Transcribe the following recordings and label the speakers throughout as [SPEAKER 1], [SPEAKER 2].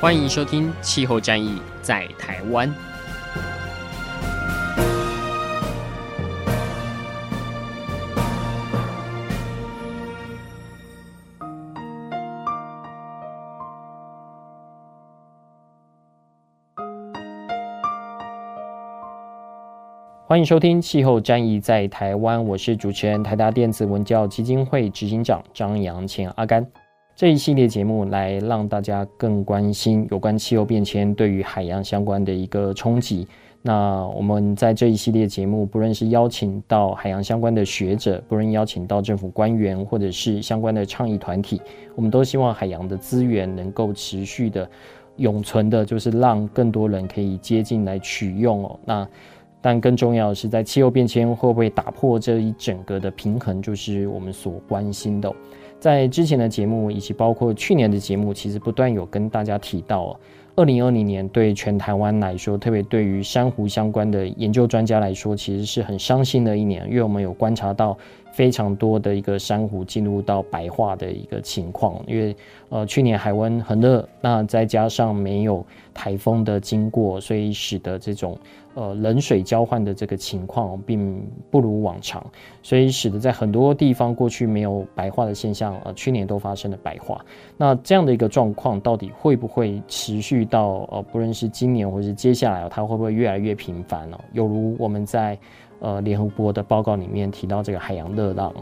[SPEAKER 1] 欢迎收听《气候战役在台湾》。欢迎收听《气候战役在台湾》，我是主持人台达电子文教基金会执行长张扬前阿甘。这一系列节目来让大家更关心有关气候变迁对于海洋相关的一个冲击。那我们在这一系列节目，不论是邀请到海洋相关的学者，不论邀请到政府官员，或者是相关的倡议团体，我们都希望海洋的资源能够持续的永存的，就是让更多人可以接近来取用哦。那但更重要的是，在气候变迁会不会打破这一整个的平衡，就是我们所关心的。在之前的节目，以及包括去年的节目，其实不断有跟大家提到，二零二零年对全台湾来说，特别对于珊瑚相关的研究专家来说，其实是很伤心的一年，因为我们有观察到非常多的一个珊瑚进入到白化的一个情况，因为呃去年海温很热，那再加上没有台风的经过，所以使得这种。呃，冷水交换的这个情况并不如往常，所以使得在很多地方过去没有白化的现象，呃，去年都发生了白化。那这样的一个状况，到底会不会持续到呃，不论是今年或是接下来，它会不会越来越频繁呢？有如我们在呃联合国的报告里面提到这个海洋热浪。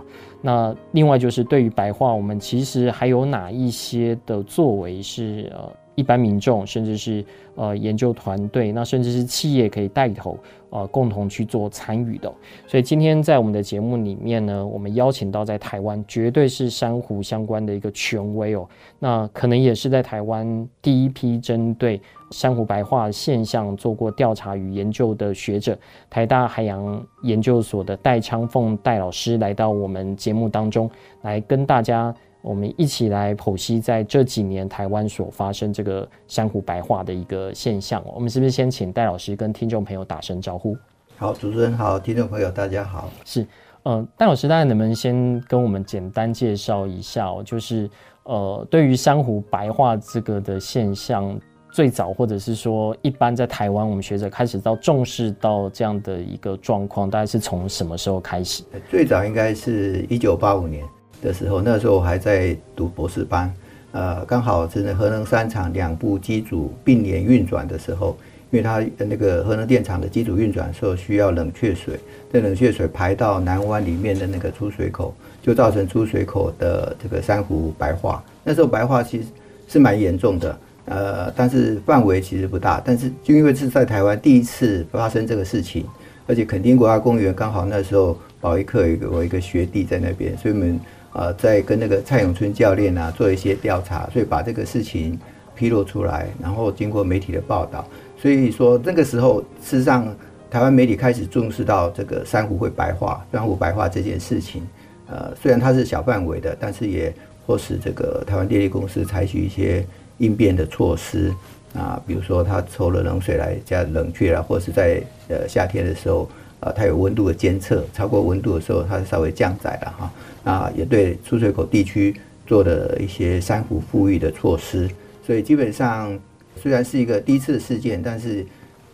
[SPEAKER 1] 那另外就是对于白化，我们其实还有哪一些的作为是呃？一般民众，甚至是呃研究团队，那甚至是企业可以带头呃共同去做参与的。所以今天在我们的节目里面呢，我们邀请到在台湾绝对是珊瑚相关的一个权威哦。那可能也是在台湾第一批针对珊瑚白化现象做过调查与研究的学者，台大海洋研究所的戴昌凤戴老师来到我们节目当中，来跟大家。我们一起来剖析在这几年台湾所发生这个珊瑚白化的一个现象。我们是不是先请戴老师跟听众朋友打声招呼？
[SPEAKER 2] 好，主持人好，听众朋友大家好。
[SPEAKER 1] 是，呃，戴老师，大家能不能先跟我们简单介绍一下哦？就是呃，对于珊瑚白化这个的现象，最早或者是说一般在台湾，我们学者开始到重视到这样的一个状况，大概是从什么时候开始？
[SPEAKER 2] 最早应该是一九八五年。的时候，那时候我还在读博士班，呃，刚好是核能三厂两部机组并联运转的时候，因为它那个核能电厂的机组运转时候需要冷却水，这冷却水排到南湾里面的那个出水口，就造成出水口的这个珊瑚白化。那时候白化其实是蛮严重的，呃，但是范围其实不大，但是就因为是在台湾第一次发生这个事情，而且垦丁国家公园刚好那时候保育课有一个我一个学弟在那边，所以我们。呃，在跟那个蔡永春教练啊做一些调查，所以把这个事情披露出来，然后经过媒体的报道，所以说那个时候，事实上台湾媒体开始重视到这个珊瑚会白化、珊瑚白化这件事情。呃，虽然它是小范围的，但是也迫使这个台湾电力公司采取一些应变的措施啊，比如说它抽了冷水来加冷却了，或者是在呃夏天的时候，呃，它有温度的监测，超过温度的时候，它稍微降载了哈。啊，也对出水口地区做了一些珊瑚复育的措施，所以基本上虽然是一个第一次的事件，但是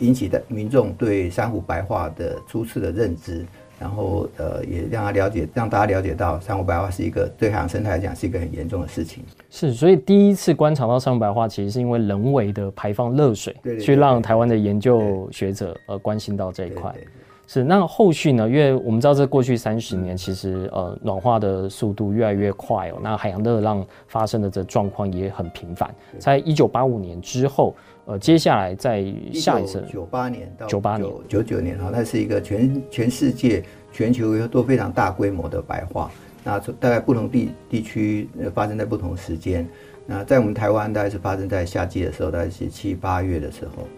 [SPEAKER 2] 引起的民众对珊瑚白化的初次的认知，然后呃也让他了解，让大家了解到珊瑚白化是一个对海洋生态来讲是一个很严重的事情。
[SPEAKER 1] 是，所以第一次观察到珊瑚白化，其实是因为人为的排放热水，去让台湾的研究学者呃关心到这一块。是，那后续呢？因为我们知道，这过去三十年，其实呃暖化的速度越来越快哦。那海洋热浪发生的这状况也很频繁。在一九八五年之后，呃，接下来在下一次
[SPEAKER 2] 九八年到
[SPEAKER 1] 九八年
[SPEAKER 2] 九九年哈，那是一个全全世界全球都非常大规模的白化。那大概不同地地区发生在不同时间。那在我们台湾大概是发生在夏季的时候，大概是七八月的时候。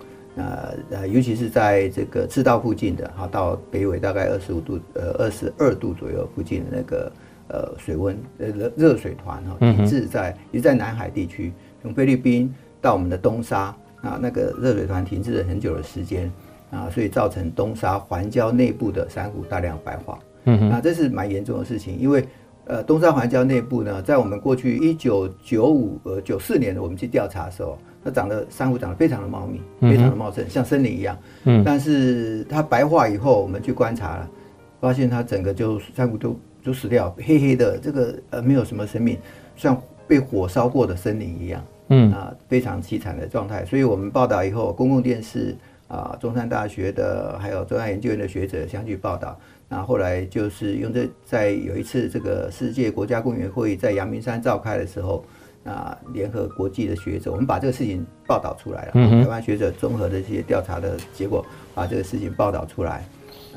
[SPEAKER 2] 那呃，尤其是在这个赤道附近的哈，到北纬大概二十五度呃二十二度左右附近的那个呃水温呃热热水团哈，停滞在也在南海地区，从菲律宾到我们的东沙啊，那个热水团停滞了很久的时间啊，所以造成东沙环礁内部的珊瑚大量白化。嗯哼，那这是蛮严重的事情，因为呃东沙环礁内部呢，在我们过去一九九五呃九四年的我们去调查的时候。它长得珊瑚长得非常的茂密，非常的茂盛，像森林一样。嗯，但是它白化以后，我们去观察了，发现它整个就珊瑚都都死掉，黑黑的，这个呃没有什么生命，像被火烧过的森林一样。嗯啊，非常凄惨的状态。所以我们报道以后，公共电视啊，中山大学的还有中央研究院的学者相继报道。那后来就是用这在有一次这个世界国家公园会议在阳明山召开的时候。啊，联合国际的学者，我们把这个事情报道出来了。台湾学者综合的这些调查的结果，把这个事情报道出来。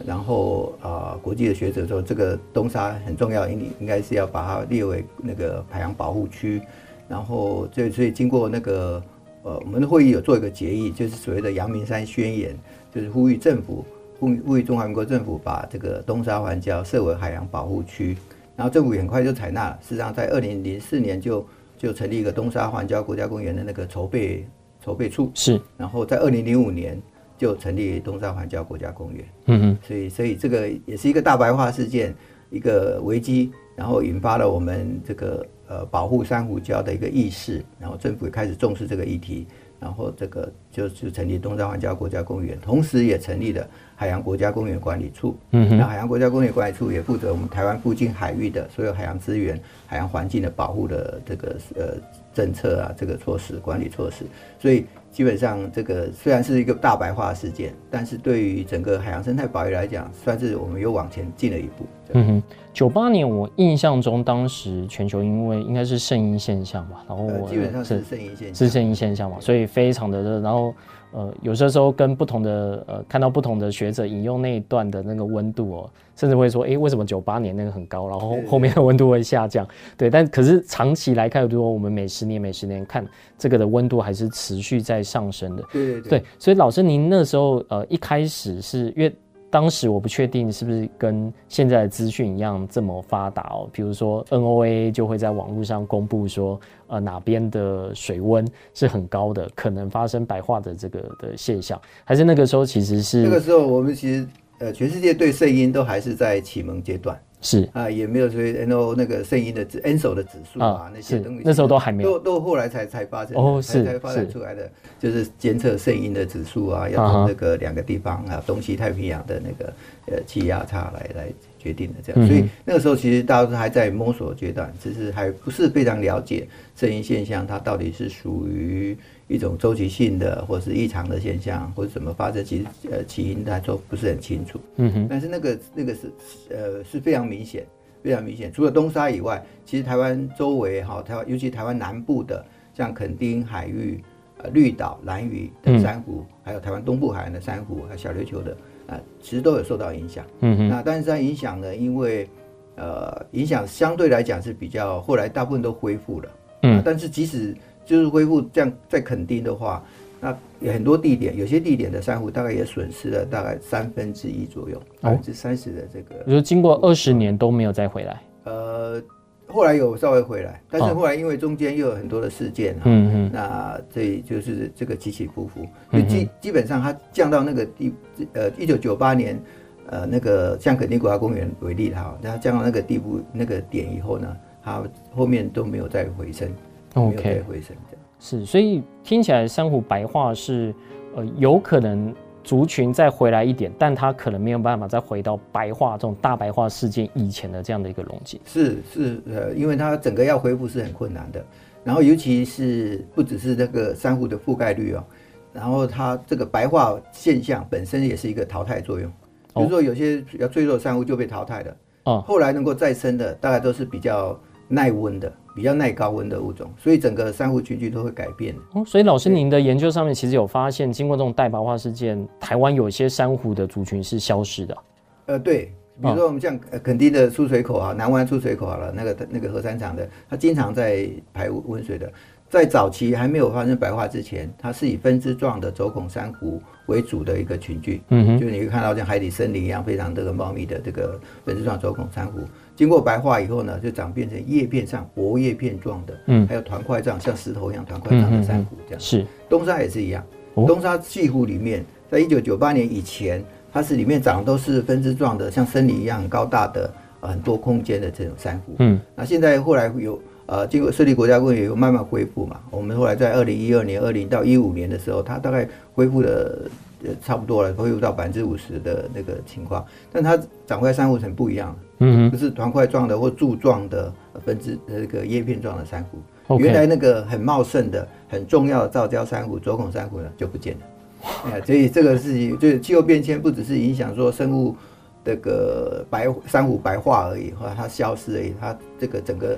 [SPEAKER 2] 然后啊，国际的学者说，这个东沙很重要，应应该是要把它列为那个海洋保护区。然后，这所以经过那个呃，我们的会议有做一个决议，就是所谓的阳明山宣言，就是呼吁政府呼呼吁中华民国政府把这个东沙环礁设为海洋保护区。然后政府很快就采纳了，事实上在二零零四年就。就成立一个东沙环礁国家公园的那个筹备筹备处，是。然后在二零零五年就成立东沙环礁国家公园。嗯嗯。所以，所以这个也是一个大白化事件，一个危机，然后引发了我们这个呃保护珊瑚礁的一个意识，然后政府也开始重视这个议题。然后这个就是成立东沙环礁国家公园，同时也成立了海洋国家公园管理处。嗯，那海洋国家公园管理处也负责我们台湾附近海域的所有海洋资源、海洋环境的保护的这个呃政策啊，这个措施、管理措施。所以基本上这个虽然是一个大白话事件，但是对于整个海洋生态保育来讲，算是我们又往前进了一步。嗯哼。
[SPEAKER 1] 九八年，我印象中当时全球因为应该是圣婴现象吧，然后我
[SPEAKER 2] 基本上是圣婴现象，
[SPEAKER 1] 是圣婴现象嘛，所以非常的热。然后呃，有些时候跟不同的呃，看到不同的学者引用那一段的那个温度哦，甚至会说，哎，为什么九八年那个很高，然后后面的温度会下降？对，但可是长期来看，如果我们每十年每十年看这个的温度还是持续在上升的。
[SPEAKER 2] 对对对。
[SPEAKER 1] 对，所以老师您那时候呃一开始是因为。当时我不确定是不是跟现在的资讯一样这么发达哦，比如说 NOAA 就会在网络上公布说，呃哪边的水温是很高的，可能发生白化的这个的现象，还是那个时候其实是
[SPEAKER 2] 那个时候我们其实呃全世界对声音都还是在启蒙阶段。
[SPEAKER 1] 是。
[SPEAKER 2] 啊，也没有说 N O 那个声音的指 ENSO 的指数啊，啊那些东西
[SPEAKER 1] 那时候都还没有，
[SPEAKER 2] 都都后来才才发生
[SPEAKER 1] 哦，是
[SPEAKER 2] 才发展出来的，就是监测声音的指数啊，要从那个两个地方啊，东西太平洋的那个呃气压差来来决定的这样，所以那个时候其实大家都还在摸索阶段，只是还不是非常了解这一现象，它到底是属于。一种周期性的，或是异常的现象，或者怎么发生，其实呃起因来说不是很清楚。嗯哼。但是那个那个是呃是非常明显，非常明显。除了东沙以外，其实台湾周围哈，台湾尤其台湾南部的，像垦丁海域、呃绿岛、兰屿的珊瑚，嗯、还有台湾东部海岸的珊瑚，还有小琉球的啊、呃，其实都有受到影响。嗯哼。那但是它影响呢，因为呃影响相对来讲是比较，后来大部分都恢复了。嗯、呃。但是即使就是恢复这样再肯定的话，那很多地点，有些地点的珊瑚大概也损失了大概三分之一左右，百分之三十的这个。
[SPEAKER 1] 比如经过二十年都没有再回来。
[SPEAKER 2] 呃，后来有稍微回来，但是后来因为中间又有很多的事件，嗯嗯，那这就是这个起起伏伏，就基基本上它降到那个地，呃，一九九八年，呃，那个像肯尼国家公园为例哈，它降到那个地步那个点以后呢，它后面都没有再回升。OK，
[SPEAKER 1] 是，所以听起来珊瑚白化是，呃，有可能族群再回来一点，但它可能没有办法再回到白化这种大白化事件以前的这样的一个容积。
[SPEAKER 2] 是是，呃，因为它整个要恢复是很困难的，然后尤其是不只是那个珊瑚的覆盖率哦，然后它这个白化现象本身也是一个淘汰作用，比如说有些比较脆弱的珊瑚就被淘汰了，哦，后来能够再生的大概都是比较耐温的。比较耐高温的物种，所以整个珊瑚群聚都会改变。
[SPEAKER 1] 哦，所以老师您的研究上面其实有发现，经过这种带白化事件，台湾有些珊瑚的族群是消失的。
[SPEAKER 2] 呃，对，比如说我们像垦丁的出水口啊，南湾出水口好了，那个那个核三厂的，它经常在排温水的，在早期还没有发生白化之前，它是以分支状的轴孔珊瑚为主的一个群聚，嗯哼，就你会看到像海底森林一样非常这个茂密的这个分支状轴孔珊瑚。经过白化以后呢，就长变成叶片上薄叶片状的，嗯，还有团块状，像石头一样团块状的珊瑚这样。是东沙也是一样，东沙潟湖里面，在一九九八年以前，它是里面长的都是分支状的，像森林一样很高大的，很多空间的这种珊瑚。嗯，那现在后来有。呃，经过设立国家公园以后，慢慢恢复嘛。我们后来在二零一二年、二零到一五年的时候，它大概恢复的呃差不多了，恢复到百分之五十的那个情况。但它长块珊瑚层不一样，嗯，就是团块状的或柱状的分支那个叶片状的珊瑚。原来那个很茂盛的、很重要的造礁珊瑚、轴孔珊瑚呢就不见了。哎，所以这个事情就是气候变迁，不只是影响说生物这个白珊瑚白化而已，或者它消失而已，它这个整个。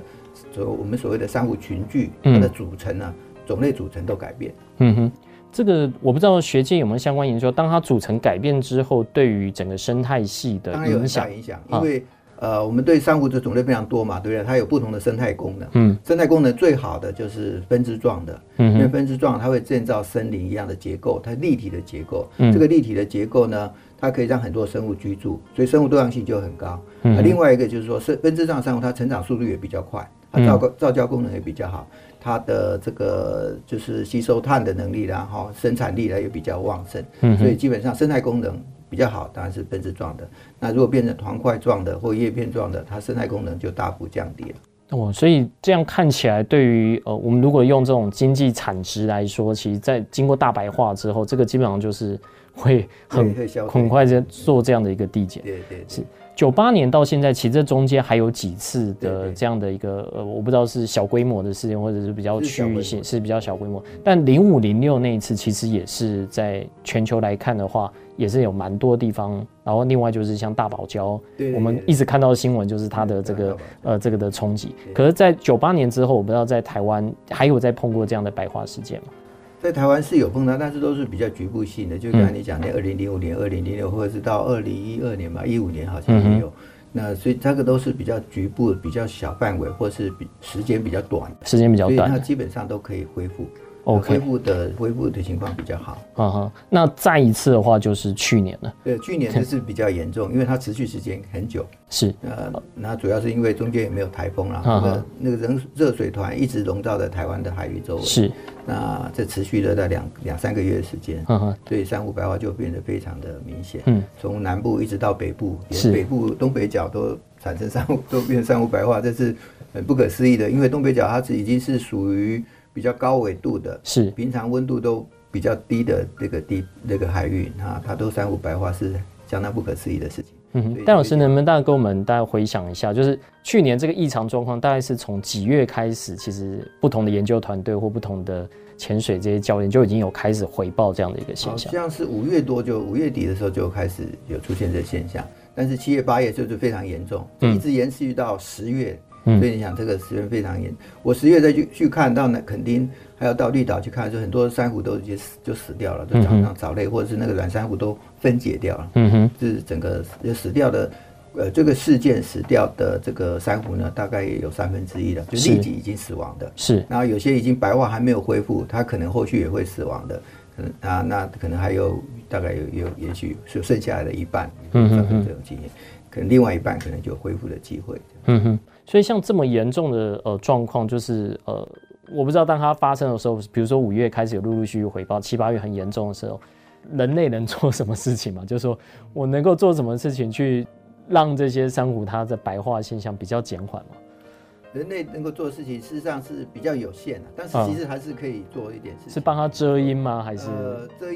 [SPEAKER 2] 所我们所谓的珊瑚群聚，它的组成呢、啊，嗯、种类组成都改变。
[SPEAKER 1] 嗯哼，这个我不知道学界有没有相关研究。当它组成改变之后，对于整个生态系的影响，当然有很大
[SPEAKER 2] 影响。因为、啊、呃，我们对珊瑚的种类非常多嘛，对不对？它有不同的生态功能。嗯，生态功能最好的就是分支状的，嗯、因为分支状它会建造森林一样的结构，它立体的结构。嗯，这个立体的结构呢，它可以让很多生物居住，所以生物多样性就很高。嗯哼，另外一个就是说，是分支状珊瑚它成长速度也比较快。它造造礁功能也比较好，它的这个就是吸收碳的能力，然后生产力呢也比较旺盛，嗯所以基本上生态功能比较好，当然是分支状的。那如果变成团块状的或叶片状的，它生态功能就大幅降低了。
[SPEAKER 1] 哦，所以这样看起来，对于呃，我们如果用这种经济产值来说，其实在经过大白化之后，这个基本上就是会很很快就做这样的一个递减。对对，对，是。九八年到现在，其实这中间还有几次的这样的一个呃，我不知道是小规模的事件，或者是比较区域性，是比较小规模。但零五零六那一次，其实也是在全球来看的话，也是有蛮多地方。然后另外就是像大堡礁，我们一直看到的新闻就是它的这个呃这个的冲击。可是，在九八年之后，我不知道在台湾还有在碰过这样的白化事件吗？
[SPEAKER 2] 在台湾是有碰到，但是都是比较局部性的。就刚才你讲的，二零零五年、二零零六，或者是到二零一二年吧，一五年好像也有。嗯、那所以这个都是比较局部、比较小范围，或是比时间比较短，
[SPEAKER 1] 时间比较短，所以
[SPEAKER 2] 它基本上都可以恢复。恢复的恢复的情况比较好。
[SPEAKER 1] 嗯哼，那再一次的话就是去年了。
[SPEAKER 2] 对，去年就是比较严重，因为它持续时间很久。
[SPEAKER 1] 是。
[SPEAKER 2] 呃，那主要是因为中间也没有台风啦，那个那个热热水团一直笼罩在台湾的海域周围。是。那这持续了在两两三个月的时间。嗯哼。所以珊瑚白化就变得非常的明显。嗯。从南部一直到北部，连北部东北角都产生珊瑚，都变成珊瑚白化，这是很不可思议的。因为东北角它是已经是属于。比较高纬度的，是平常温度都比较低的这个地那个海域啊，它都珊瑚白化是相当不可思议的事情。嗯哼，
[SPEAKER 1] 戴老师能不能大概跟我们大概回想一下，就是去年这个异常状况大概是从几月开始？其实不同的研究团队或不同的潜水这些教练就已经有开始回报这样的一个现象。
[SPEAKER 2] 好像是五月多就五月底的时候就开始有出现这个现象，但是七月八月就是非常严重，一直延续到十月。所以你想，这个时间非常严。我十月再去去看到那垦丁，还要到绿岛去看，就很多珊瑚都已经死就死掉了，就长上藻类或者是那个软珊瑚都分解掉了。嗯哼，就是整个就死掉的，呃，这个事件死掉的这个珊瑚呢，大概也有三分之一了，就立即已经死亡的。是。然后有些已经白化还没有恢复，它可能后续也会死亡的。嗯啊，那可能还有大概有有也许就剩下来的一半，嗯哼这种经验，可能另外一半可能就有恢复的机会。嗯哼。
[SPEAKER 1] 所以像这么严重的呃状况，就是呃，我不知道当它发生的时候，比如说五月开始有陆陆续续回报，七八月很严重的时候，人类能做什么事情吗？就是说我能够做什么事情去让这些珊瑚它的白化现象比较减缓吗？
[SPEAKER 2] 人类能够做的事情事实上是比较有限的，但是其实还是可以做一点事情。
[SPEAKER 1] 是帮它遮阴吗？还是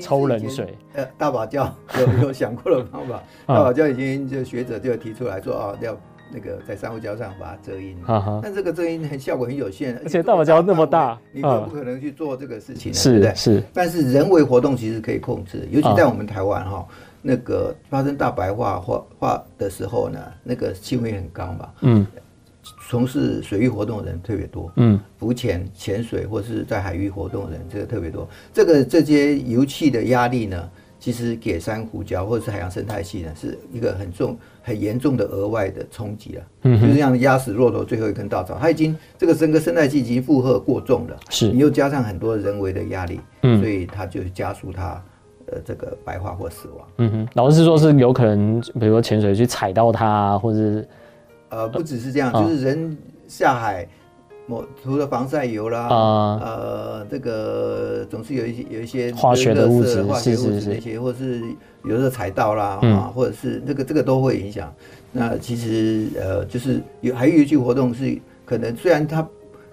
[SPEAKER 1] 抽冷水？
[SPEAKER 2] 呃，大堡礁有有想过的方法，大堡礁已经就学者就提出来说啊要。那个在珊瑚礁上把它遮阴，但这个遮阴很效果很有限，
[SPEAKER 1] 而且大堡礁那么大，
[SPEAKER 2] 你可不可能去做这个事情，是的，是。但是人为活动其实可以控制，尤其在我们台湾哈，那个发生大白化化化的时候呢，那个气温很高嘛，嗯，从事水域活动的人特别多，嗯，浮潜、潜水或是在海域活动的人这个特别多，这个这些油气的压力呢。其实给珊瑚礁或者是海洋生态系呢，是一个很重、很严重的额外的冲击了。嗯，就是这样压死骆驼最后一根稻草，它已经这个整个生态系已经负荷过重了。是，你又加上很多人为的压力，嗯，所以它就加速它呃这个白化或死亡。
[SPEAKER 1] 嗯哼，老师说是有可能，比如说潜水去踩到它，或者是
[SPEAKER 2] 呃不只是这样，就是人下海。涂了防晒油啦，呃，呃，这个总是有一些有一些
[SPEAKER 1] 化学的物质、
[SPEAKER 2] 化学物质那些，或者是有的踩到啦，啊、嗯，或者是这个这个都会影响。那其实呃，就是有还有一句活动是可能虽然它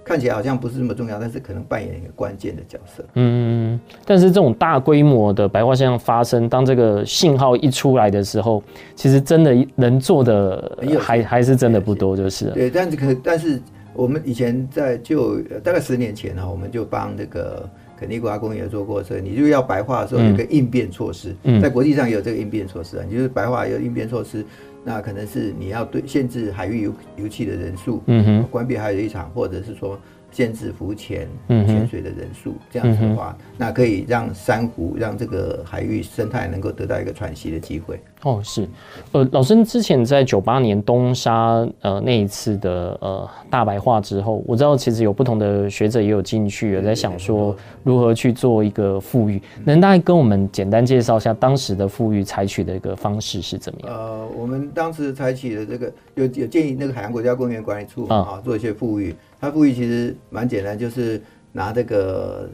[SPEAKER 2] 看起来好像不是那么重要，但是可能扮演一个关键的角色。
[SPEAKER 1] 嗯，但是这种大规模的白化现象发生，当这个信号一出来的时候，其实真的能做的还还是真的不多，就是
[SPEAKER 2] 对，但是可但是。我们以前在就大概十年前呢，我们就帮那个肯尼国家公园做过，所以你就要白化的时候有个应变措施，在国际上也有这个应变措施啊，你就是白化有应变措施，那可能是你要对限制海域游游憩的人数，嗯哼，关闭海水场，或者是说。限制浮潜、潜水的人数，这样子的话，那可以让珊瑚、让这个海域生态能够得到一个喘息的机会。
[SPEAKER 1] 哦，是，呃，老师之前在九八年东沙呃那一次的呃大白话之后，我知道其实有不同的学者也有进去，有在想说如何去做一个富裕。能大概跟我们简单介绍一下当时的富裕采取的一个方式是怎么样？
[SPEAKER 2] 呃，我们当时采取的这个有有建议那个海洋国家公园管理处啊做一些富裕。它富裕其实蛮简单，就是拿这个，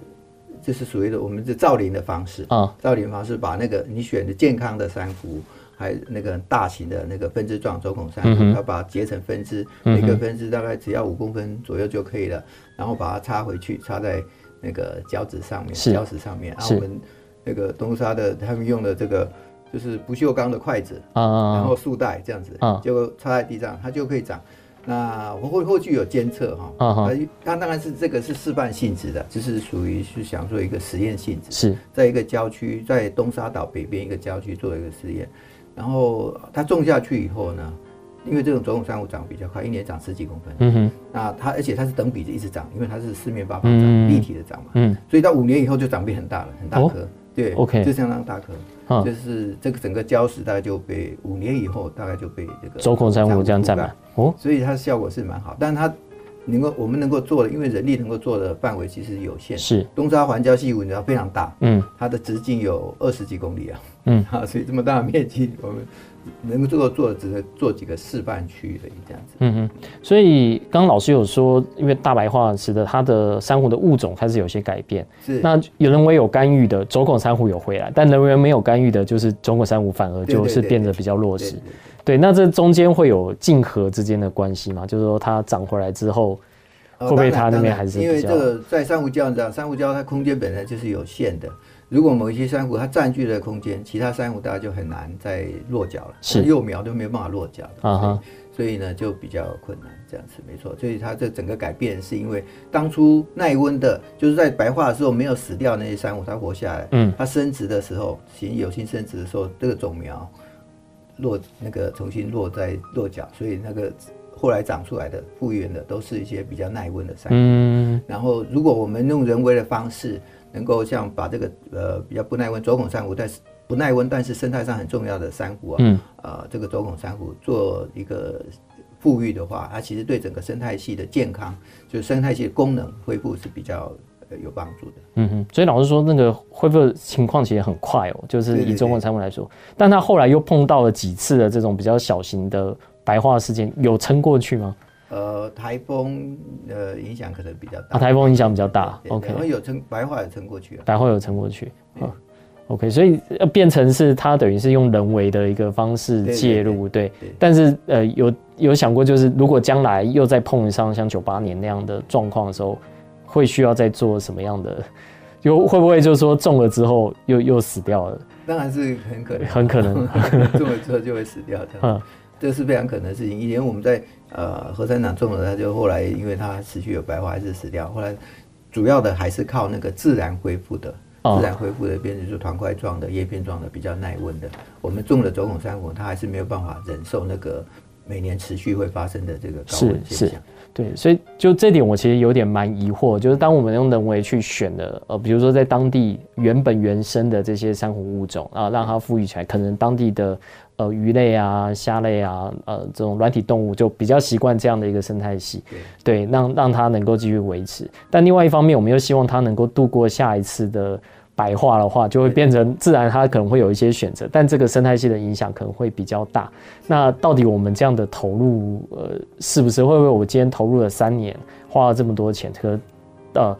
[SPEAKER 2] 就是属于的我们的造林的方式啊，造林方式把那个你选的健康的珊瑚，还那个大型的那个分支状轴孔珊瑚，它把它结成分支，每个分支大概只要五公分左右就可以了，然后把它插回去，插在那个胶纸上面，胶石上面，然后我们那个东沙的他们用的这个就是不锈钢的筷子啊，然后束带这样子，就插在地上，它就可以长。那我后后续有监测哈，它它当然是这个是示范性质的，就是属于是想做一个实验性质，是。在一个郊区，在东沙岛北边一个郊区做一个实验，然后它种下去以后呢，因为这种轴孔珊瑚长比较快，一年长十几公分，嗯哼，那它而且它是等比的一直长，因为它是四面八方长，立体的长嘛，嗯，所以到五年以后就长变很大了，很大颗。对，OK，就相当大颗，啊，就是这个整个礁石大概就被五年以后大概就被这个
[SPEAKER 1] 周孔珊瑚这样占满，
[SPEAKER 2] 哦，所以它的效果是蛮好，但是它能够我们能够做的，因为人力能够做的范围其实有限，是。东沙环礁系湖你知道非常大，嗯，它的直径有二十几公里啊，嗯，啊，所以这么大的面积我们。能够做做只能做几个示范区而已，这样子。
[SPEAKER 1] 嗯哼，所以刚刚老师有说，因为大白化使得它的珊瑚的物种开始有些改变。是。那有人为有干预的轴孔珊瑚有回来，但人为没有干预的，就是轴孔珊瑚反而就是变得比较弱势。对，那这中间会有竞合之间的关系吗？就是说它长回来之后，会不会它那边还是？
[SPEAKER 2] 因为这个在珊瑚礁上，珊瑚礁它空间本来就是有限的。如果某一些珊瑚它占据了空间，其他珊瑚大家就很难再落脚了，是幼苗都没有办法落脚啊哈，所以呢就比较困难，这样子没错。所以它这整个改变是因为当初耐温的，就是在白化的时候没有死掉那些珊瑚，它活下来，嗯，它生殖的时候，行有性生殖的时候，这个种苗落那个重新落在落脚，所以那个后来长出来的复原的都是一些比较耐温的珊瑚。嗯，然后如果我们用人为的方式。能够像把这个呃比较不耐温轴孔珊瑚，但是不耐温但是生态上很重要的珊瑚啊，嗯，呃这个轴孔珊瑚做一个富裕的话，它其实对整个生态系的健康，就是生态系的功能恢复是比较有帮助的。
[SPEAKER 1] 嗯哼，所以老师说那个恢复的情况其实很快哦，就是以轴孔珊瑚来说，但他后来又碰到了几次的这种比较小型的白化事件，有撑过去吗？
[SPEAKER 2] 呃，台风呃影响可能比较大。
[SPEAKER 1] 啊，台风影响比较大。OK，
[SPEAKER 2] 然后有撑白话有撑过去了。
[SPEAKER 1] 白话有撑过去。嗯，OK，所以要变成是它等于是用人为的一个方式介入，对。但是呃，有有想过，就是如果将来又再碰上像九八年那样的状况的时候，会需要再做什么样的？有会不会就是说中了之后又 又死掉了？
[SPEAKER 2] 当然是很可能，
[SPEAKER 1] 很可能
[SPEAKER 2] 中了之后就会死掉的。嗯。这是非常可能的事情。以前我们在呃禾山场种了，它就后来因为它持续有白化，还是死掉。后来主要的还是靠那个自然恢复的，自然恢复的，变成是团块状的、叶片状的，比较耐温的。我们种了走孔珊瑚，它还是没有办法忍受那个每年持续会发生的这个高温现象。
[SPEAKER 1] 对，所以就这点我其实有点蛮疑惑，就是当我们用人为去选的，呃，比如说在当地原本原生的这些珊瑚物种啊，让它富裕起来，可能当地的呃鱼类啊、虾类啊、呃这种软体动物就比较习惯这样的一个生态系，对，让让它能够继续维持。但另外一方面，我们又希望它能够度过下一次的。白化的话，就会变成自然，它可能会有一些选择，但这个生态系的影响可能会比较大。那到底我们这样的投入，呃，是不是会不会我今天投入了三年，花了这么多钱，可呃，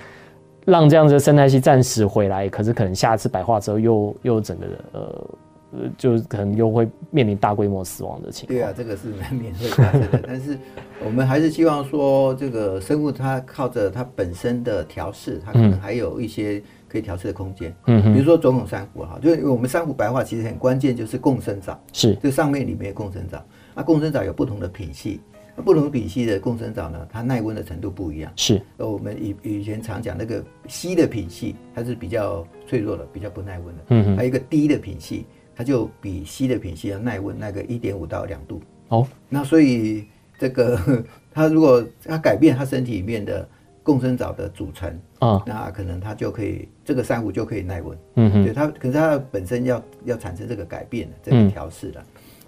[SPEAKER 1] 让这样子的生态系暂时回来，可是可能下次白化之后又又整个呃，就可能又会面临大规模死亡的情况。
[SPEAKER 2] 对啊，这个是难免会发生的。但是我们还是希望说，这个生物它靠着它本身的调试，它可能还有一些。可以调试的空间，嗯，比如说种种珊瑚哈，就是我们珊瑚白化其实很关键，就是共生藻，是。这上面里面共生藻，那共生藻有不同的品系，那不同品系的共生藻呢，它耐温的程度不一样，是，呃，我们以以前常讲那个硒的品系，它是比较脆弱的，比较不耐温的，嗯，还有一个低的品系，它就比硒的品系要耐温，那个一点五到两度，哦，那所以这个 它如果它改变它身体里面的。共生藻的组成啊，那可能它就可以，这个珊瑚就可以耐温。嗯哼，对它，可是它本身要要产生这个改变的这个调适的，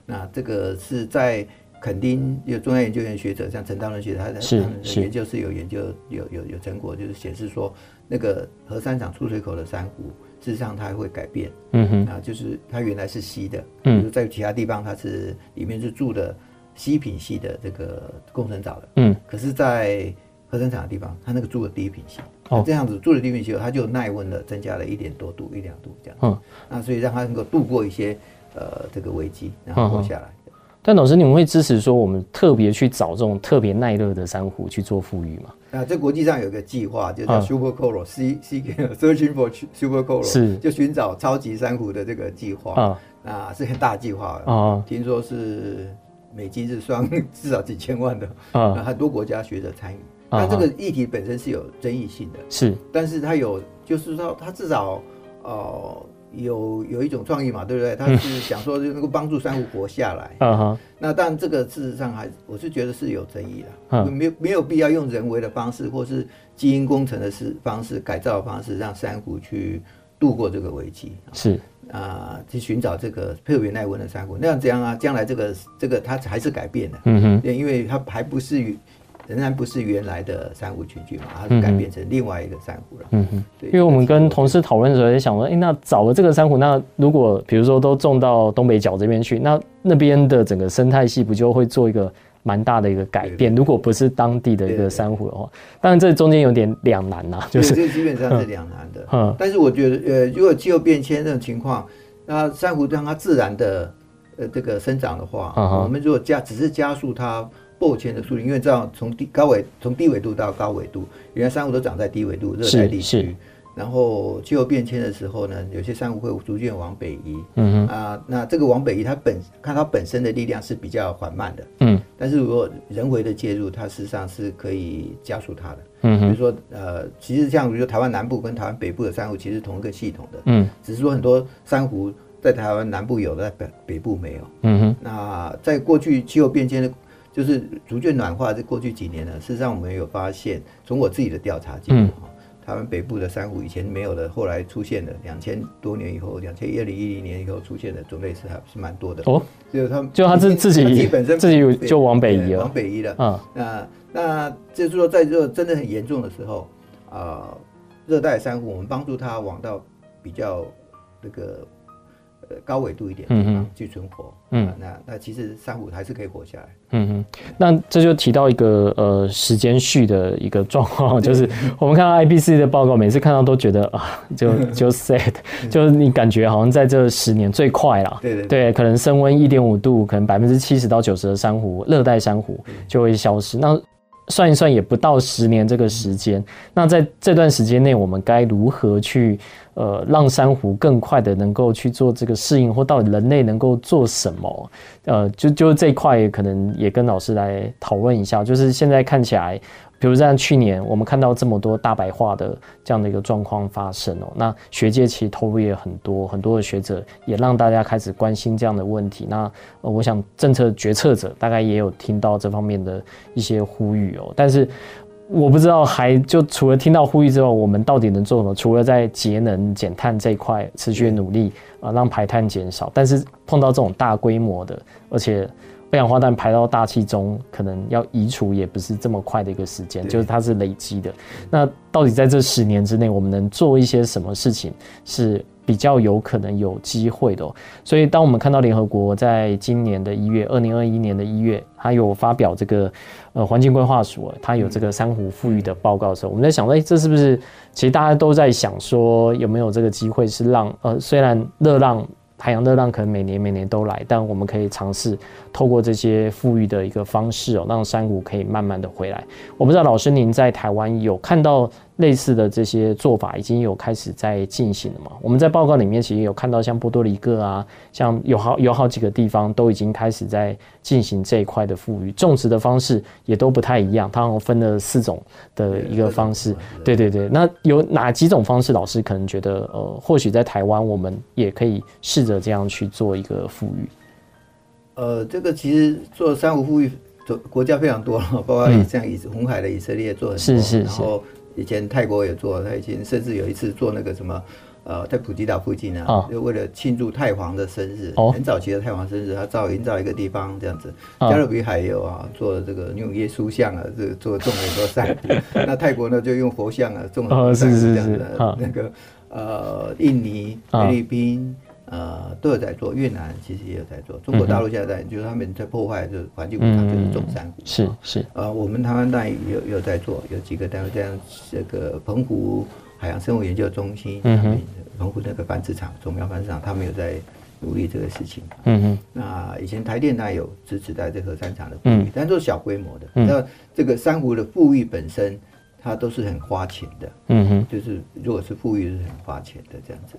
[SPEAKER 2] 那这个是在垦丁有中央研究院学者，像陈道伦学者，他的他的研究是有研究有有有成果，就是显示说那个核三厂出水口的珊瑚，事实上它会改变。嗯哼，啊，就是它原来是稀的，嗯，就是在其他地方它是里面是住的稀品系的这个共生藻的，嗯，可是，在核生产的地方，它那个住的低品系，哦，这样子住的低品系，它就耐温了，增加了一点多度，一两度这样。嗯，那所以让它能够度过一些呃这个危机，然后活下来。嗯。
[SPEAKER 1] 但老师，你们会支持说我们特别去找这种特别耐热的珊瑚去做富裕吗？
[SPEAKER 2] 啊，这国际上有个计划，就叫 Super Coral，C C Searching for Super Coral，是就寻找超级珊瑚的这个计划。啊，那是很大计划。啊，听说是美金是算 至少几千万的。啊，很多国家学者参与。那这个议题本身是有争议性的，是，但是它有，就是说，它至少，呃，有有一种创意嘛，对不对？他是想说，就能够帮助珊瑚活下来。嗯哼。那但这个事实上还，我是觉得是有争议的，没有没有必要用人为的方式，或是基因工程的式方式改造的方式，让珊瑚去度过这个危机。是啊，去寻找这个特别耐温的珊瑚。那样这样啊，将来这个这个它还是改变的。嗯哼。因为它还不是与。仍然不是原来的珊瑚群聚嘛，它是改变成另外一个珊瑚了。嗯哼，
[SPEAKER 1] 对，因为我们跟同事讨论的时候也想说，哎、欸，那找了这个珊瑚，那如果比如说都种到东北角这边去，那那边的整个生态系不就会做一个蛮大的一个改变？如果不是当地的一个珊瑚的话，当然这中间有点两难呐，就是
[SPEAKER 2] 这基本上是两难的。嗯，但是我觉得，呃，如果气候变迁这种情况，那珊瑚让它自然的呃这个生长的话，嗯、我们如果加只是加速它。破迁的速率，因为这样从低高纬从低纬度到高纬度，原来珊瑚都长在低纬度热带地区，然后气候变迁的时候呢，有些珊瑚会逐渐往北移。嗯啊，那这个往北移，它本看它本身的力量是比较缓慢的。嗯，但是如果人为的介入，它事实上是可以加速它的。嗯，比如说呃，其实像比如说台湾南部跟台湾北部的珊瑚其实同一个系统的。嗯，只是说很多珊瑚在台湾南部有的，在北北部没有。嗯哼，那在过去气候变迁的。就是逐渐暖化，这过去几年呢，事实上我们有发现，从我自己的调查结果哈，台湾北部的珊瑚以前没有的，后来出现的，两千多年以后，两千一零一零年以后出现的种类是还是蛮多的哦。就他们
[SPEAKER 1] 就他自自己自己本身自己就往北移了，
[SPEAKER 2] 往北移了啊。那那就是说，在这真的很严重的时候啊，热带珊瑚我们帮助它往到比较那个。呃，高纬度一点，嗯哼，去存活，嗯，那那其实珊瑚还是可以活下来，
[SPEAKER 1] 嗯哼。那这就提到一个呃时间序的一个状况，就是我们看到 IPCC 的报告，每次看到都觉得啊，就 就 sad，就是你感觉好像在这十年最快了，对对对，可能升温一点五度，可能百分之七十到九十的珊瑚，热带珊瑚就会消失。那算一算也不到十年这个时间，那在这段时间内，我们该如何去呃让珊瑚更快的能够去做这个适应，或到底人类能够做什么？呃，就就这一块可能也跟老师来讨论一下。就是现在看起来，比如在去年，我们看到这么多大白化的这样的一个状况发生哦，那学界其实投入也很多，很多的学者也让大家开始关心这样的问题。那，我想政策决策者大概也有听到这方面的一些呼吁哦，但是。我不知道，还就除了听到呼吁之外，我们到底能做什么？除了在节能减碳这一块持续努力啊，让排碳减少。但是碰到这种大规模的，而且二氧化碳排到大气中，可能要移除也不是这么快的一个时间，就是它是累积的。那到底在这十年之内，我们能做一些什么事情是比较有可能有机会的喔？所以当我们看到联合国在今年的一月，二零二一年的一月，它有发表这个。呃，环境规划署它有这个珊瑚富裕的报告的时候，我们在想说，哎，这是不是其实大家都在想说，有没有这个机会是让呃，虽然热浪。海洋热浪可能每年每年都来，但我们可以尝试透过这些富裕的一个方式哦，让山谷可以慢慢的回来。我不知道老师您在台湾有看到类似的这些做法，已经有开始在进行了嘛？我们在报告里面其实有看到，像波多黎各啊，像有好有好几个地方都已经开始在进行这一块的富裕，种植的方式也都不太一样，它好像分了四种的一个方式。对对对，那有哪几种方式？老师可能觉得，呃，或许在台湾我们也可以试着。这样去做一个富裕，
[SPEAKER 2] 呃，这个其实做珊瑚富裕，国国家非常多了，包括像以红海的以色列做很多，
[SPEAKER 1] 是是是，
[SPEAKER 2] 然后以前泰国也做，他以前甚至有一次做那个什么，呃，在普吉岛附近呢，哦、就为了庆祝太皇的生日，哦、很早期的太皇生日，他造营造一个地方这样子，哦、加勒比海有啊，做了这个用耶稣像啊，这个做种了很多山，那泰国呢就用佛像啊种了很多珊瑚这样子，哦、那个呃，印尼、菲律宾。哦呃，都有在做，越南其实也有在做，中国大陆现在在，就是他们在破坏这个环境，就是种珊瑚。
[SPEAKER 1] 是是。
[SPEAKER 2] 呃，我们台湾当然有有在做，有几个单位这样，这个澎湖海洋生物研究中心，嗯哼，澎湖那个繁殖场，种苗繁殖场，他们有在努力这个事情。嗯哼。那以前台电它有支持在这个三场的但都是小规模的。那这个珊瑚的富裕本身，它都是很花钱的。嗯哼。就是如果是富裕是很花钱的这样子。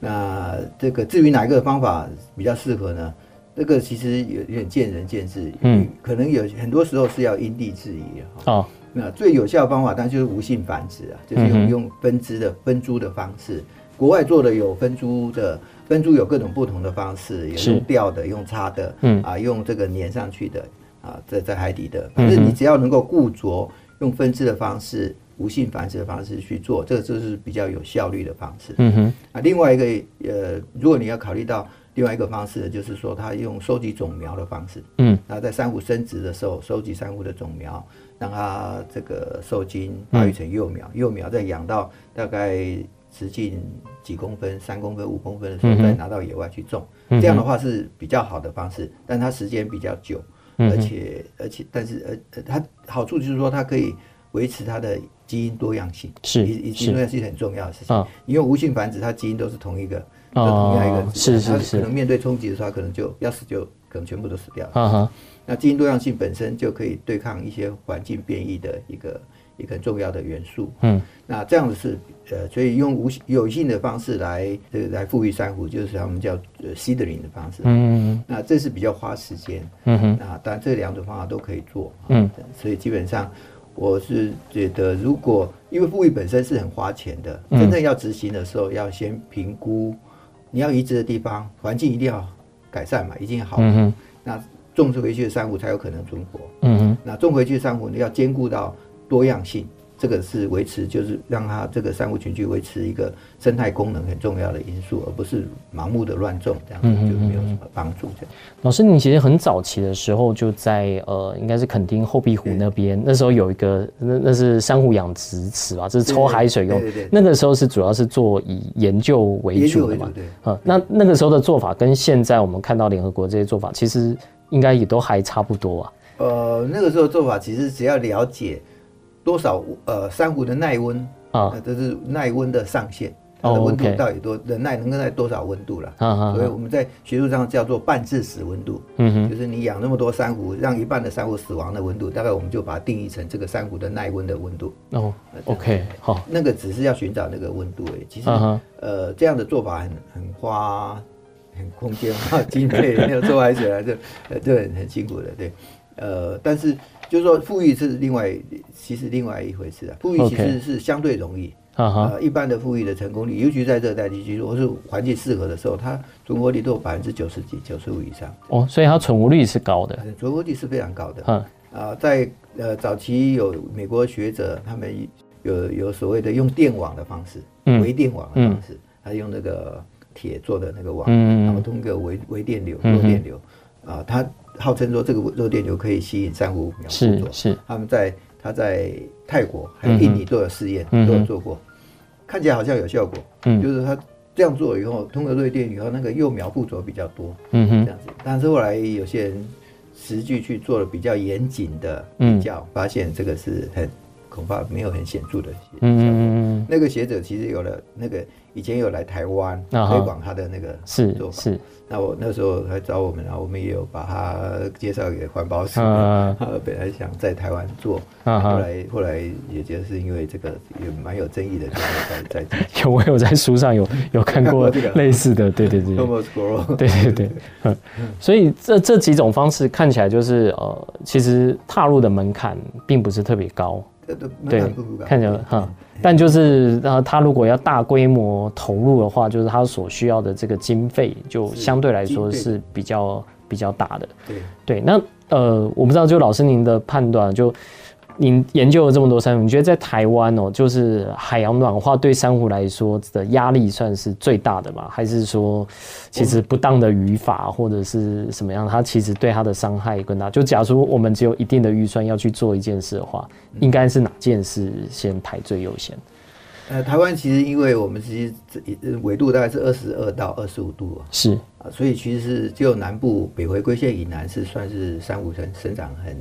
[SPEAKER 2] 那这个至于哪一个方法比较适合呢？这个其实有有点见仁见智，嗯，可能有很多时候是要因地制宜哦。那最有效的方法当然就是无性繁殖啊，就是用用分支的分株的方式。国外做的有分株的，分株有各种不同的方式，有用吊的，用插的，嗯啊，用这个粘上去的啊，在在海底的，反正你只要能够固着，用分支的方式。无性繁殖的方式去做，这个就是比较有效率的方式。嗯哼。啊，另外一个呃，如果你要考虑到另外一个方式，就是说它用收集种苗的方式。嗯。那在珊瑚生殖的时候，收集珊瑚的种苗，让它这个受精发育成幼苗，幼苗再养到大概直径几公分、三公分、五公分的时候，再拿到野外去种。这样的话是比较好的方式，但它时间比较久，而且而且但是呃呃它好处就是说它可以维持它的。基因多样性是，基因多样性是很重要的事情。因为无性繁殖，它基因都是同一个，都同样一个，是是是。可能面对冲击的时候，可能就要死，就可能全部都死掉了。那基因多样性本身就可以对抗一些环境变异的一个一个很重要的元素。嗯，那这样子是呃，所以用无有性的方式来这个来复育珊瑚，就是他们叫呃 seedling 的方式。嗯，那这是比较花时间。嗯哼，那当然这两种方法都可以做。嗯，所以基本上。我是觉得，如果因为复育本身是很花钱的，真正要执行的时候，要先评估你要移植的地方环境一定要改善嘛，一定要好，那种植回去的珊瑚才有可能存活。嗯哼，那种回去的珊瑚你要兼顾到多样性。这个是维持，就是让它这个珊瑚群去维持一个生态功能很重要的因素，而不是盲目的乱种，这样子就没有什么帮助。这样，
[SPEAKER 1] 老师，你其实很早期的时候就在呃，应该是垦丁后壁湖那边，那时候有一个那那是珊瑚养殖池吧，这是抽海水用。对对对。那个时候是主要是做以研究为主的嘛？对。呃，那那个时候的做法跟现在我们看到联合国这些做法，其实应该也都还差不多啊。
[SPEAKER 2] 呃，那个时候做法其实只要了解。多少呃珊瑚的耐温啊，这是耐温的上限，它的温度到底多，能耐能够耐多少温度了？啊，所以我们在学术上叫做半致死温度，就是你养那么多珊瑚，让一半的珊瑚死亡的温度，大概我们就把它定义成这个珊瑚的耐温的温度。哦，OK，好，那个只是要寻找那个温度诶，其实呃这样的做法很很花很空间花经费，没有做海水来就呃就很很辛苦的，对，呃，但是。就是说富裕是另外，其实另外一回事啊。富裕其实是相对容易。啊哈。呃，一般的富裕的成功率，尤其在热带地区，如果是环境适合的时候，它存活率都有百分之九十几、九十五以上。
[SPEAKER 1] 哦，所以它存活率是高的。
[SPEAKER 2] 存活率是非常高的。嗯。啊，在呃早期有美国学者，他们有有所谓的用电网的方式，微电网的方式，他用那个铁做的那个网，然后通过微微电流、弱电流，啊，他号称说这个弱电流可以吸引珊瑚苗。是是。他们在他在泰国还有印尼都有试验，都有做过，看起来好像有效果。嗯。就是他这样做以后，通过弱电以后，那个幼苗附着比较多。嗯哼。这样子，但是后来有些人。实际去做了比较严谨的比较，嗯、发现这个是很恐怕没有很显著的嗯嗯。嗯，那个学者其实有了那个。以前有来台湾推广他的那个做法，是是。那我那时候来找我们，然后我们也有把他介绍给环保署。他本来想在台湾做，后来后来也就是因为这个也蛮有争议的，在在。
[SPEAKER 1] 有我有在书上有有看过 类似的，对对对。对对 对，嗯。所以这这几种方式看起来就是呃，其实踏入的门槛并不是特别高。对，看起来哈。但就是，呃，他如果要大规模投入的话，就是他所需要的这个经费就相对来说是比较比较大的。对对，那呃，我不知道，就老师您的判断，就您研究了这么多珊瑚，你觉得在台湾哦，就是海洋暖化对珊瑚来说的压力算是最大的吗？还是说，其实不当的语法或者是什么样，它其实对它的伤害更大？就假如我们只有一定的预算要去做一件事的话。应该是哪件事先排最优先？
[SPEAKER 2] 呃，台湾其实因为我们其实纬度大概是二十二到二十五度啊，
[SPEAKER 1] 是
[SPEAKER 2] 啊，所以其实是只有南部北回归线以南是算是珊瑚生生长很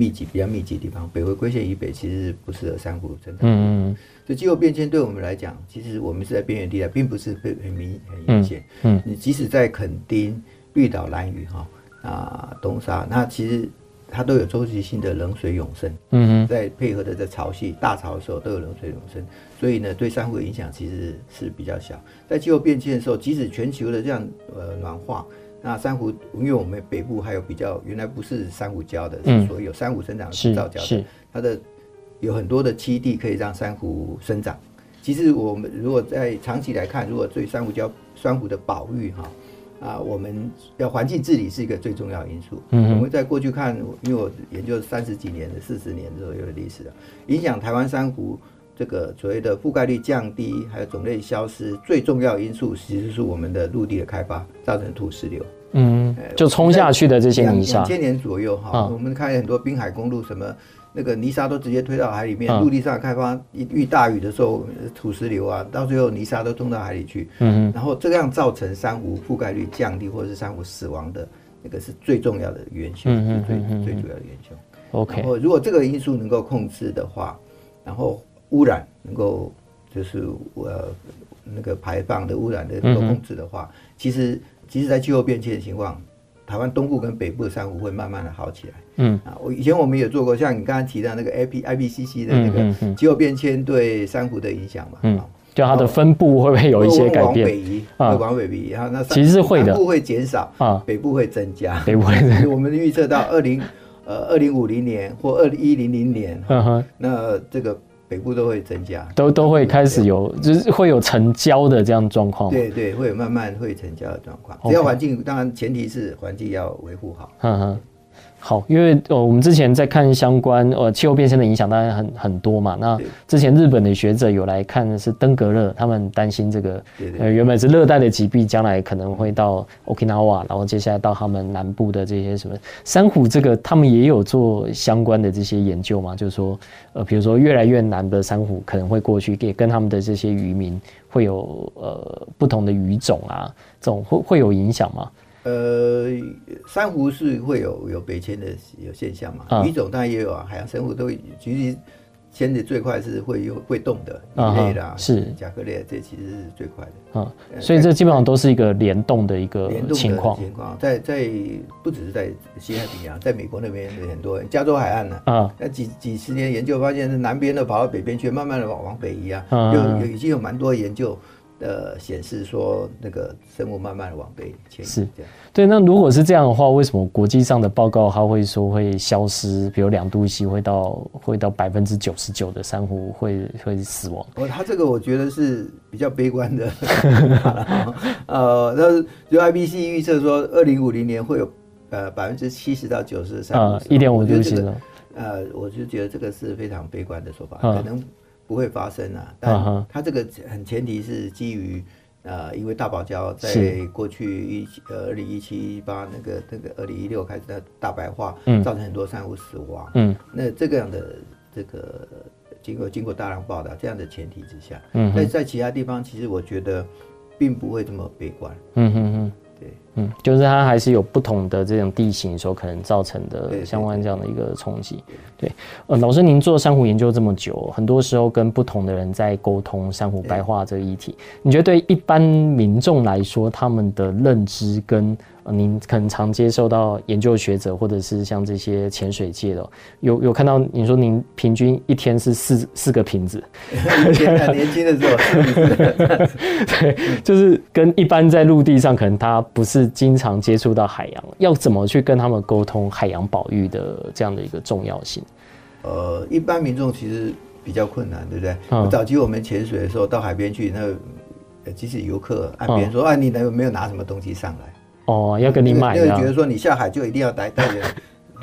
[SPEAKER 2] 密集、比较密集的地方，北回归线以北其实不适合珊瑚生长。嗯嗯。所以气候变迁对我们来讲，其实我们是在边缘地带，并不是很很明很明显。嗯。你即使在垦丁、绿岛、兰屿哈啊东沙，那其实。它都有周期性的冷水涌升，嗯哼，在配合的在潮汐大潮的时候都有冷水涌升，所以呢，对珊瑚的影响其实是比较小。在气候变迁的时候，即使全球的这样呃暖化，那珊瑚因为我们北部还有比较原来不是珊瑚礁的，是所有珊瑚生长的造礁的，它的有很多的栖地可以让珊瑚生长。其实我们如果在长期来看，如果对珊瑚礁珊瑚的保育哈。啊，我们要环境治理是一个最重要的因素。嗯，我们在过去看，因为我研究三十几年的、四十年左右的历史了，影响台湾珊瑚这个所谓的覆盖率降低，还有种类消失，最重要因素其实是我们的陆地的开发造成土石流。嗯，就冲下去的这些泥沙。两千年左右哈，我们看很多滨海公路什么。那个泥沙都直接推到海里面，陆地上开发一遇大雨的时候，土石流啊，到最后泥沙都冲到海里去。嗯，然后这样造成珊瑚覆盖率降低，或者是珊瑚死亡的那个是最重要的元凶，嗯、最最主要的元凶。OK，然后如果这个因素能够控制的话，然后污染能够就是呃那个排放的污染的能够控制的话，其实其实在气候变迁的情况。台湾东部跟北部的珊瑚会慢慢的好起来。嗯啊，我以前我们也做过，像你刚才提到那个 I P I P C C 的那个气候变迁对珊瑚的影响嘛。嗯，
[SPEAKER 1] 就它的分布会不会有一些改变？
[SPEAKER 2] 往北移啊，往北移，然后那
[SPEAKER 1] 其实是会的，
[SPEAKER 2] 南部会减少啊，北部会增加。北部会增加。我们预测到二零呃二零五零年或二一零零年，那这个。北部都会增加，
[SPEAKER 1] 都都会开始有，就是会有成交的这样状况。
[SPEAKER 2] 对对，会有慢慢会成交的状况。只要环境，当然前提是环境要维护好。嗯哼。好，因为呃，我们之前在看相关呃气候变迁的影响，当然很很多嘛。那之前日本的学者有来看的是登革热，他们担心这个呃原本是热带的疾病，将来可能会到 Okinawa，然后接下来到他们南部的这些什么珊瑚，这个他们也有做相关的这些研究嘛，就是说呃，比如说越来越南的珊瑚可能会过去，也跟他们的这些渔民会有呃不同的鱼种啊，这种会会有影响吗？呃，珊瑚是会有有北迁的有现象嘛？鱼种当然也有啊，海洋生物都其实迁的最快是会有会动的鱼类啦，是甲壳类，这其实是最快的。
[SPEAKER 1] 啊，所以这基本上都是一个联动的一个情况。
[SPEAKER 2] 情况在在不只是在西太平洋，在美国那边有很多加州海岸呢。啊，那几几十年研究发现，是南边的跑到北边去，慢慢的往往北移啊。有有已经有蛮多研究。呃显示说那个生物慢慢的往北迁移。
[SPEAKER 1] 是这样。对，那如果是这样的话，为什么国际上的报告它会说会消失？比如两度 C 会到会到百分之九十九的珊瑚会会死亡？
[SPEAKER 2] 哦，它这个我觉得是比较悲观的。呃，那就 IBC 预测说，二零五零年会有呃百分之七十到九十的珊瑚。
[SPEAKER 1] 一点五度 C 了。
[SPEAKER 2] 呃，我就觉得这个是非常悲观的说法，可能不会发生啊。但它这个很前提是基于呃，因为大堡礁在过去一呃二零一七一八那个那个二零一六开始的大白化，造成很多珊瑚死亡。嗯，那这个样的这个经过经过大量报道这样的前提之下，嗯，在在其他地方其实我觉得并不会这么悲观。嗯嗯嗯。对，
[SPEAKER 1] 嗯，就是它还是有不同的这种地形所可能造成的相关这样的一个冲击。对，呃，老师您做珊瑚研究这么久，很多时候跟不同的人在沟通珊瑚白化这个议题，你觉得对一般民众来说，他们的认知跟？您可能常接受到研究学者，或者是像这些潜水界的，有有看到你说您平均一天是四四个瓶子，
[SPEAKER 2] 年轻的时候，
[SPEAKER 1] 对，就是跟一般在陆地上可能他不是经常接触到海洋，要怎么去跟他们沟通海洋保育的这样的一个重要性？
[SPEAKER 2] 呃，一般民众其实比较困难，对不对？嗯、早期我们潜水的时候到海边去，那即使游客岸边说、嗯、啊，你有没有拿什么东西上来？
[SPEAKER 1] 哦，要跟你买，
[SPEAKER 2] 因为觉得说你下海就一定要带带点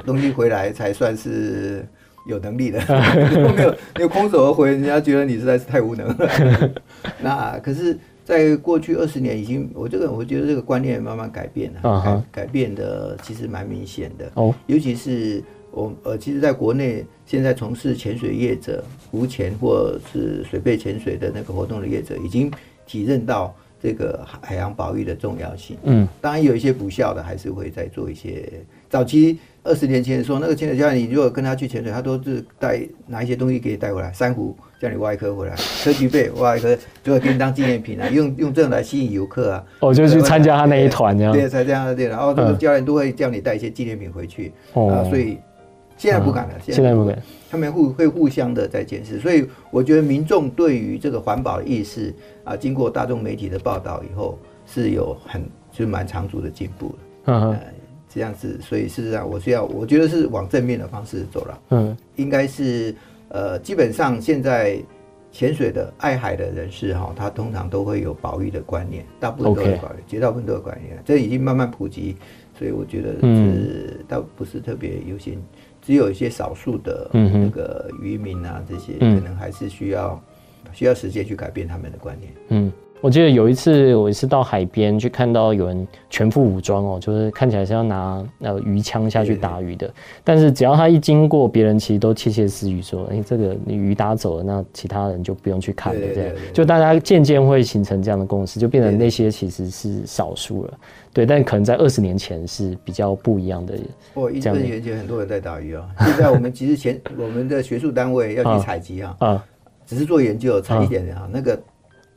[SPEAKER 2] 东西回来才算是有能力的，没有 没有空手而回，人家觉得你实在是太无能了。那可是，在过去二十年，已经我这个我觉得这个观念慢慢改变了，改、uh huh. 改变的其实蛮明显的。哦，尤其是我呃，其实在国内现在从事潜水业者、浮潜或是水肺潜水的那个活动的业者，已经体认到。这个海洋保育的重要性，嗯，当然有一些不孝的，还是会再做一些。早期二十年前说那个潜水教练，你如果跟他去潜水，他都是带拿一些东西给你带回来，珊瑚叫你挖一颗回来，硨磲贝挖一颗，就会给你当纪念品啊，用用这种来吸引游客啊。
[SPEAKER 1] 哦，就去参加他那一团这样。
[SPEAKER 2] 对，才这样对。然后这个教练都会叫你带一些纪念品回去，哦、啊，所以。现在不敢了，现在不敢。他们互会互相的在检视，所以我觉得民众对于这个环保的意识啊，经过大众媒体的报道以后，是有很就是蛮长足的进步的。嗯、呃，这样子，所以事实上我是要，我觉得是往正面的方式走了。嗯，应该是呃，基本上现在潜水的爱海的人士哈，他通常都会有保育的观念，大部分都有保育，绝大部分都有观念，这已经慢慢普及，所以我觉得是倒不是特别优先。只有一些少数的那个渔民啊，这些可能还是需要需要时间去改变他们的观念。
[SPEAKER 1] 嗯，我记得有一次，我一次到海边去看到有人全副武装哦，就是看起来是要拿呃鱼枪下去打鱼的。但是只要他一经过，别人其实都窃窃私语说：“哎，这个你鱼打走了，那其他人就不用去看了。”这样，就大家渐渐会形成这样的共识，就变成那些其实是少数了。对，但可能在二十年前是比较不一样的。
[SPEAKER 2] 哦，一二十年前很多人在打鱼啊。现在我们其实前我们的学术单位要去采集啊，啊，只是做研究，采一点啊，那个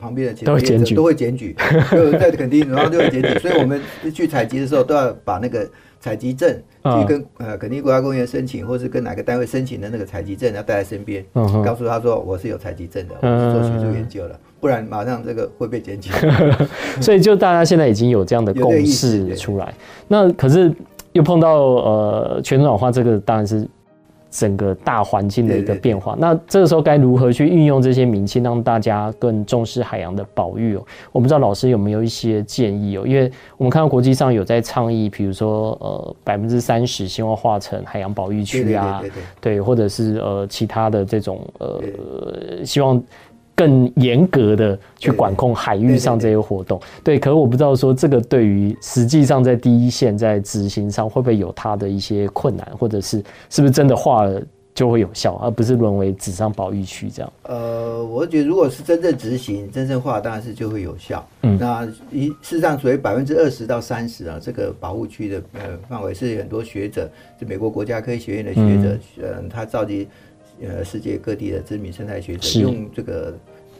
[SPEAKER 2] 旁边的其他业者都会检举，就在垦丁，然后就会检举。所以我们去采集的时候都要把那个采集证去跟呃垦丁国家公园申请，或是跟哪个单位申请的那个采集证要带在身边，告诉他说我是有采集证的，我是做学术研究的。不然马上这个会被检举，
[SPEAKER 1] 所以就大家现在已经有这样的共识出来。那可是又碰到呃全球暖化，这个当然是整个大环境的一个变化。那这个时候该如何去运用这些名气，让大家更重视海洋的保育哦？我不知道老师有没有一些建议哦？因为我们看到国际上有在倡议，比如说呃百分之三十希望划成海洋保育区啊，对，或者是呃其他的这种呃希望。更严格的去管控海域上这些活动，对，可是我不知道说这个对于实际上在第一线在执行上会不会有它的一些困难，或者是是不是真的画了就会有效，而不是沦为纸上保育区这样？
[SPEAKER 2] 呃，我觉得如果是真正执行、真正化，当然是就会有效。嗯，那一事实上，所谓百分之二十到三十啊，这个保护区的呃范围是很多学者，就美国国家科学院的学者，嗯、呃，他召集呃世界各地的知名生态学者用这个。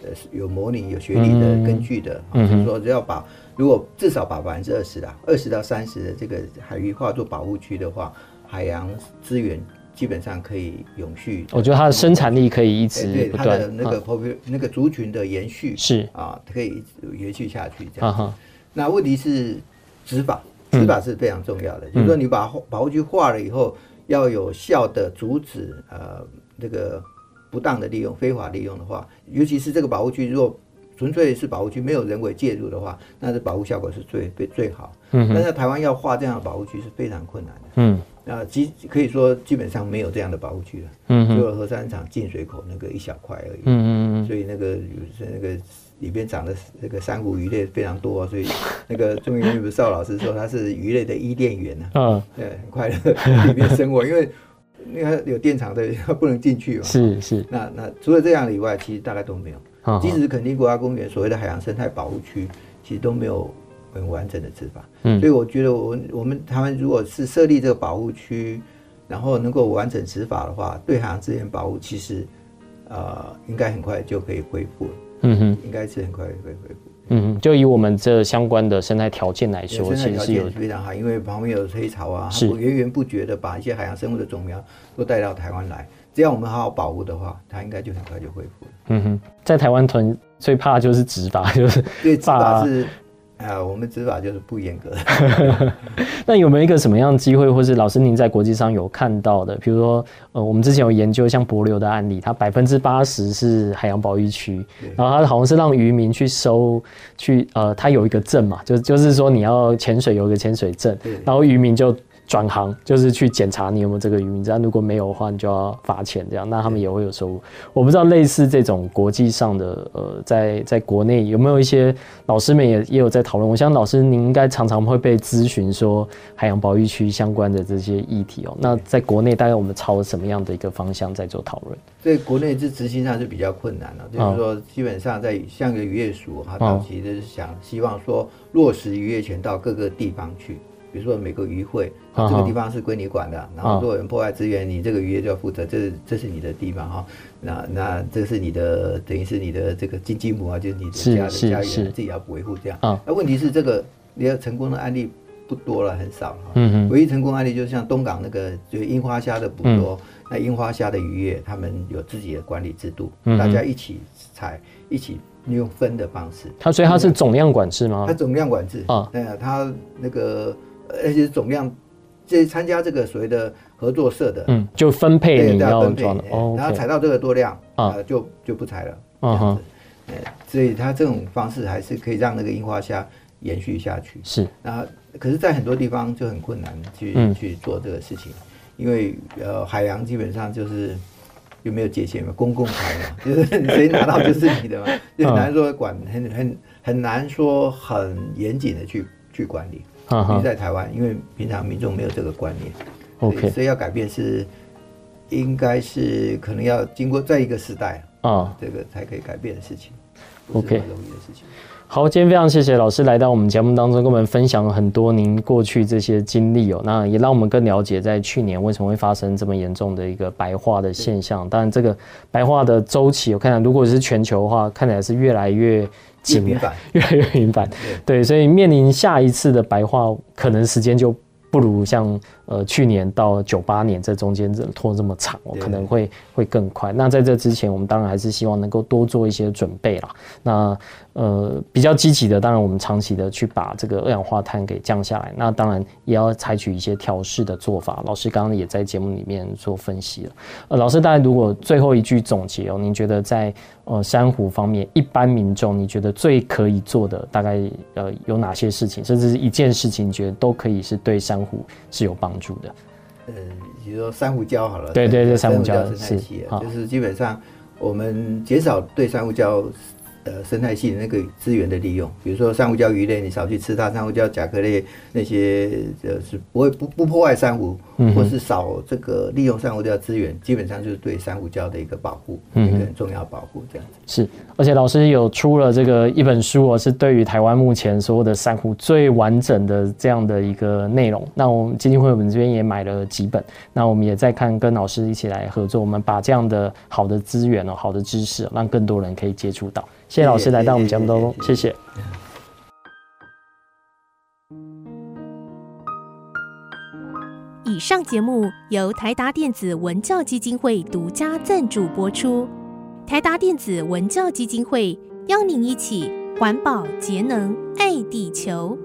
[SPEAKER 2] 呃，有模拟、有学历的根据的，嗯、就是说，只要把如果至少把百分之二十的二十到三十的这个海域划作保护区的话，海洋资源基本上可以永续。
[SPEAKER 1] 我觉得它的生产力可以一直不断，
[SPEAKER 2] 对它的那个那个族群的延续
[SPEAKER 1] 是
[SPEAKER 2] 啊，可以延续下去这样。啊、那问题是执法，执法是非常重要的。嗯、就是说，你把保护区划了以后，要有效的阻止呃这个不当的利用、非法利用的话，尤其是这个保护区如果纯粹是保护区，没有人为介入的话，那这保护效果是最最最好。嗯，但是台湾要划这样的保护区是非常困难的。嗯，那，基可以说基本上没有这样的保护区了。嗯，只有核三厂进水口那个一小块而已。嗯嗯，所以那个那个里边长的那个珊瑚鱼类非常多，所以那个中研院不是邵老师说他是鱼类的伊甸园呢。嗯，对，很快乐里面生活，因为那个有电厂的 不能进去嘛。是是。那那除了这样以外，其实大概都没有。即使垦丁国家公园所谓的海洋生态保护区，其实都没有很完整的执法。嗯，所以我觉得我我们台湾如果是设立这个保护区，然后能够完整执法的话，对海洋资源保护其实呃应该很快就可以恢复了。嗯哼，应该是很快会恢复。
[SPEAKER 1] 嗯，就以我们这相关的生态条件来说，其实是有
[SPEAKER 2] 非常好，因为旁边有黑潮啊，是源源不绝的把一些海洋生物的种苗都带到台湾来。只要我们好好保护的话，它应该就很快就恢复了。
[SPEAKER 1] 嗯哼，在台湾屯最怕就是执法，就是
[SPEAKER 2] 对执法是啊，我们执法就是不严格。
[SPEAKER 1] 那有没有一个什么样的机会，或是老师您在国际上有看到的？比如说，呃，我们之前有研究像帛琉的案例，它百分之八十是海洋保育区，然后它好像是让渔民去收，去呃，它有一个证嘛，就就是说你要潜水有一个潜水证，然后渔民就。转行就是去检查你有没有这个渔民证，如果没有的话，你就要罚钱。这样，那他们也会有收入。我不知道类似这种国际上的，呃，在在国内有没有一些老师们也也有在讨论。我想老师您应该常常会被咨询说海洋保育区相关的这些议题哦。那在国内大概我们朝什么样的一个方向在做讨论？
[SPEAKER 2] 在国内这执行上是比较困难的，就是说基本上在像个渔业署，哈早期就是想希望说落实渔业权到各个地方去。比如说每个渔会，这个地方是归你管的，然后如果有人破坏资源，你这个渔业就要负责，这是这是你的地方哈。那那这是你的，等于是你的这个金鸡母啊，就是你的家的家园，自己要维护这样。那问题是这个你要成功的案例不多了，很少哈。唯一成功案例就是像东港那个，就樱花虾的捕捉，那樱花虾的渔业，他们有自己的管理制度，大家一起采，一起用分的方式。
[SPEAKER 1] 它所以它是总量管制吗？
[SPEAKER 2] 它总量管制啊，对啊，它那个。而且总量，这参加这个所谓的合作社的，
[SPEAKER 1] 嗯，就分配你要分配，
[SPEAKER 2] 然后采到这个多量啊，就就不采了，这样子，所以它这种方式还是可以让那个樱花虾延续下去。是，那可是，在很多地方就很困难去去做这个事情，因为呃，海洋基本上就是有没有界限嘛，公共财嘛，就是谁拿到就是你的嘛，就很难说管，很很很难说很严谨的去去管理。你在台湾，因为平常民众没有这个观念，OK，所以要改变是，应该是可能要经过再一个时代啊，这个才可以改变的事情，OK，容易的事情。
[SPEAKER 1] 好，今天非常谢谢老师来到我们节目当中，跟我们分享了很多您过去这些经历哦，那也让我们更了解在去年为什么会发生这么严重的一个白化的现象。当然，这个白化的周期，我看来如果是全球的话，看起来是越来越。
[SPEAKER 2] 频繁，
[SPEAKER 1] 越来越频繁，对，所以面临下一次的白化，可能时间就不如像呃去年到九八年这中间这拖这么长，我，可能会会更快。那在这之前，我们当然还是希望能够多做一些准备啦。那呃，比较积极的，当然我们长期的去把这个二氧化碳给降下来。那当然也要采取一些调试的做法。老师刚刚也在节目里面做分析了。呃，老师，大概如果最后一句总结哦，您觉得在呃珊瑚方面，一般民众你觉得最可以做的大概呃有哪些事情，甚至是一件事情，你觉得都可以是对珊瑚是有帮助的？
[SPEAKER 2] 呃，比如说珊瑚礁好了，
[SPEAKER 1] 对对对，珊瑚礁
[SPEAKER 2] 是，就是基本上我们减少对珊瑚礁。呃，生态系的那个资源的利用，比如说珊瑚礁鱼类，你少去吃它；珊瑚礁甲壳类那些，呃，是不会不不破坏珊瑚，嗯、或是少这个利用珊瑚礁资源，基本上就是对珊瑚礁的一个保护，嗯、一个很重要保护这样子。
[SPEAKER 1] 是，而且老师有出了这个一本书，哦是对于台湾目前所有的珊瑚最完整的这样的一个内容。那我们基金会我们这边也买了几本，那我们也在看，跟老师一起来合作，我们把这样的好的资源哦，好的知识，让更多人可以接触到。谢谢老师来到我们节目当中，谢谢。
[SPEAKER 3] 以上节目由台达电子文教基金会独家赞助播出。台达电子文教基金会邀您一起环保节能爱地球。